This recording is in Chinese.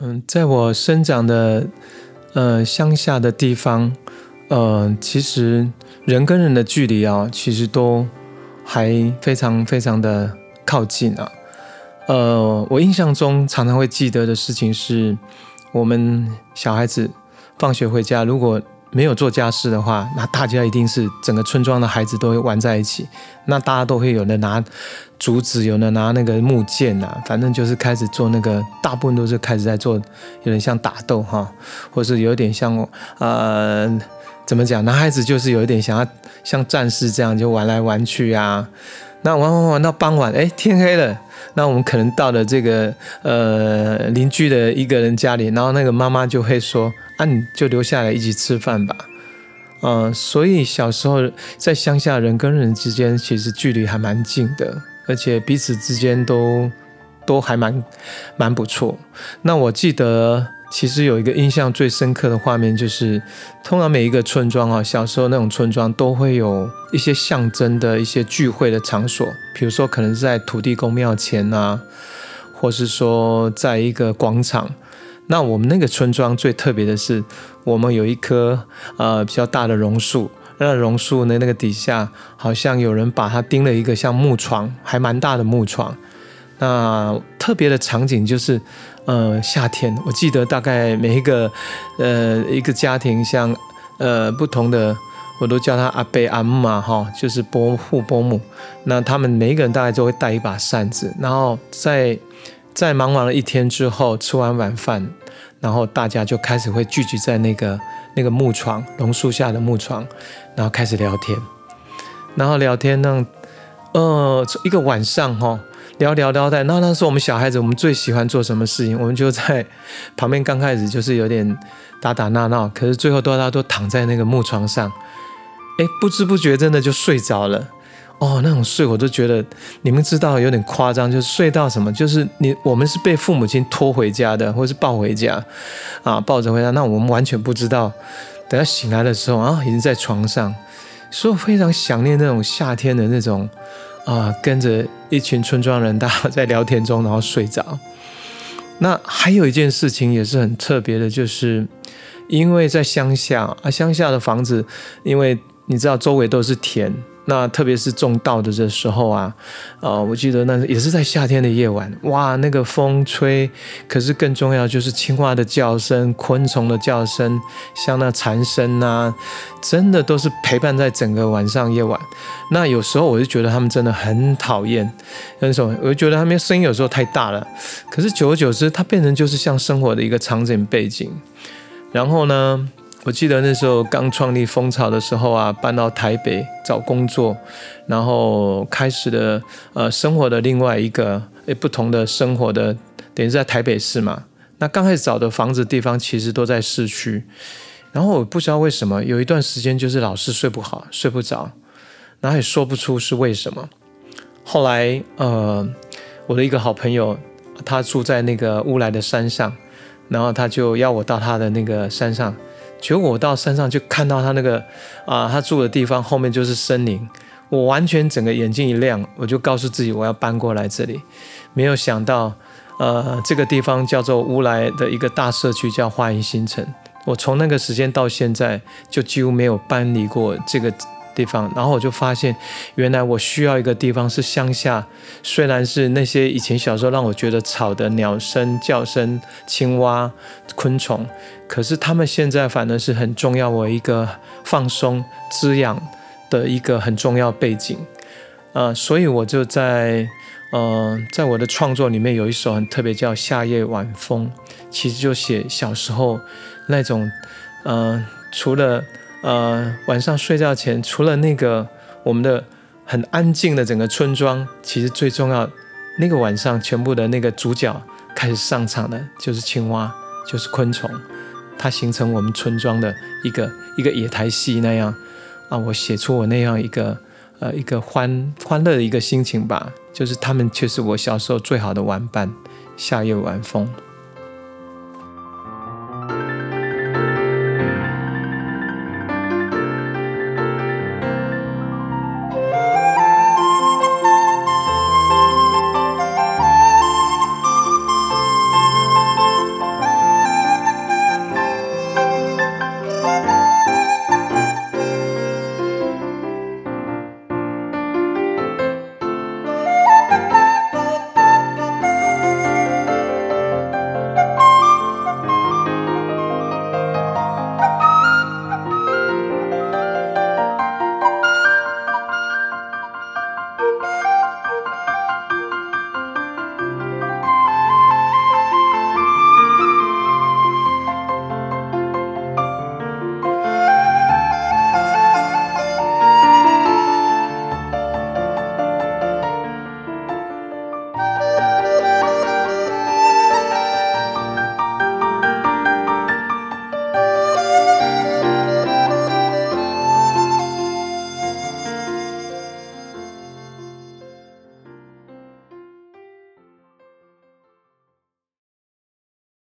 嗯，在我生长的呃乡下的地方，呃，其实人跟人的距离啊，其实都还非常非常的靠近啊。呃，我印象中常常会记得的事情是，我们小孩子放学回家，如果没有做家事的话，那大家一定是整个村庄的孩子都会玩在一起。那大家都会有的拿竹子，有的拿那个木剑呐，反正就是开始做那个，大部分都是开始在做，有点像打斗哈，或是有点像呃，怎么讲？男孩子就是有一点想要像战士这样，就玩来玩去啊。那玩玩玩到傍晚，哎，天黑了。那我们可能到了这个呃邻居的一个人家里，然后那个妈妈就会说：“啊，你就留下来一起吃饭吧。”嗯，所以小时候在乡下，人跟人之间其实距离还蛮近的，而且彼此之间都都还蛮蛮不错。那我记得。其实有一个印象最深刻的画面，就是通常每一个村庄啊，小时候那种村庄都会有一些象征的一些聚会的场所，比如说可能是在土地公庙前啊，或是说在一个广场。那我们那个村庄最特别的是，我们有一棵呃比较大的榕树，那榕树呢那个底下好像有人把它钉了一个像木床，还蛮大的木床。那特别的场景就是，呃，夏天，我记得大概每一个，呃，一个家庭，像，呃，不同的，我都叫他阿伯阿姆嘛，哈，就是伯父伯母。那他们每一个人大概都会带一把扇子，然后在在忙完了一天之后，吃完晚饭，然后大家就开始会聚集在那个那个木床榕树下的木床，然后开始聊天，然后聊天呢，呃，一个晚上哈。聊聊聊在，那那是我们小孩子，我们最喜欢做什么事情？我们就在旁边，刚开始就是有点打打闹闹，可是最后大家都躺在那个木床上，哎，不知不觉真的就睡着了。哦，那种睡我都觉得，你们知道有点夸张，就是睡到什么？就是你我们是被父母亲拖回家的，或是抱回家啊，抱着回家，那我们完全不知道，等他醒来的时候啊，已经在床上，所以我非常想念那种夏天的那种。啊，跟着一群村庄人，大家 在聊天中，然后睡着。那还有一件事情也是很特别的，就是因为在乡下啊，乡下的房子，因为你知道周围都是田。那特别是种稻的这时候啊，呃，我记得那也是在夏天的夜晚，哇，那个风吹，可是更重要就是青蛙的叫声、昆虫的叫声，像那蝉声呐，真的都是陪伴在整个晚上夜晚。那有时候我就觉得他们真的很讨厌，那种我就觉得他们声音有时候太大了，可是久而久之，它变成就是像生活的一个场景背景。然后呢？我记得那时候刚创立蜂巢的时候啊，搬到台北找工作，然后开始的呃生活的另外一个诶不同的生活的，等于在台北市嘛。那刚开始找的房子地方其实都在市区，然后我不知道为什么有一段时间就是老是睡不好，睡不着，然后也说不出是为什么。后来呃我的一个好朋友，他住在那个乌来的山上，然后他就要我到他的那个山上。结果我到山上就看到他那个啊，他住的地方后面就是森林，我完全整个眼睛一亮，我就告诉自己我要搬过来这里。没有想到，呃，这个地方叫做乌来的一个大社区叫花园新城。我从那个时间到现在就几乎没有搬离过这个。地方，然后我就发现，原来我需要一个地方是乡下，虽然是那些以前小时候让我觉得吵的鸟声、叫声、青蛙、昆虫，可是他们现在反而是很重要，我一个放松、滋养的一个很重要背景。呃，所以我就在，呃，在我的创作里面有一首很特别，叫《夏夜晚风》，其实就写小时候那种，呃，除了。呃，晚上睡觉前，除了那个我们的很安静的整个村庄，其实最重要那个晚上，全部的那个主角开始上场的，就是青蛙，就是昆虫，它形成我们村庄的一个一个野台戏那样啊。我写出我那样一个呃一个欢欢乐的一个心情吧，就是他们却是我小时候最好的玩伴，夏夜晚风。